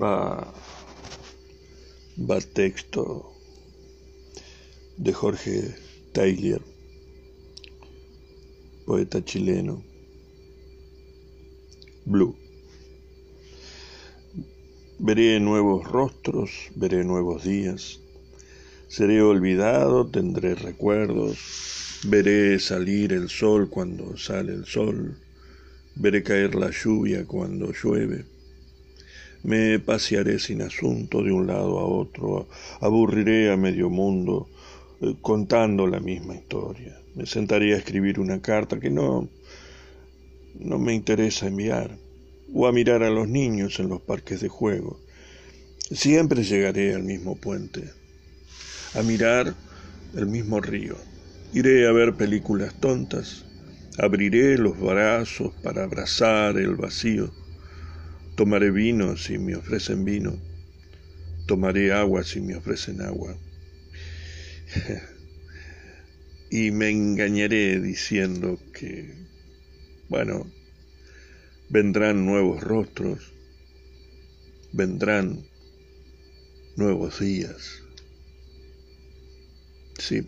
va, va texto de Jorge Taylor, poeta chileno, Blue. Veré nuevos rostros, veré nuevos días, seré olvidado, tendré recuerdos, veré salir el sol cuando sale el sol, veré caer la lluvia cuando llueve me pasearé sin asunto de un lado a otro, aburriré a medio mundo eh, contando la misma historia. Me sentaré a escribir una carta que no no me interesa enviar, o a mirar a los niños en los parques de juego. Siempre llegaré al mismo puente, a mirar el mismo río. Iré a ver películas tontas, abriré los brazos para abrazar el vacío Tomaré vino si me ofrecen vino. Tomaré agua si me ofrecen agua. y me engañaré diciendo que, bueno, vendrán nuevos rostros, vendrán nuevos días. Sí.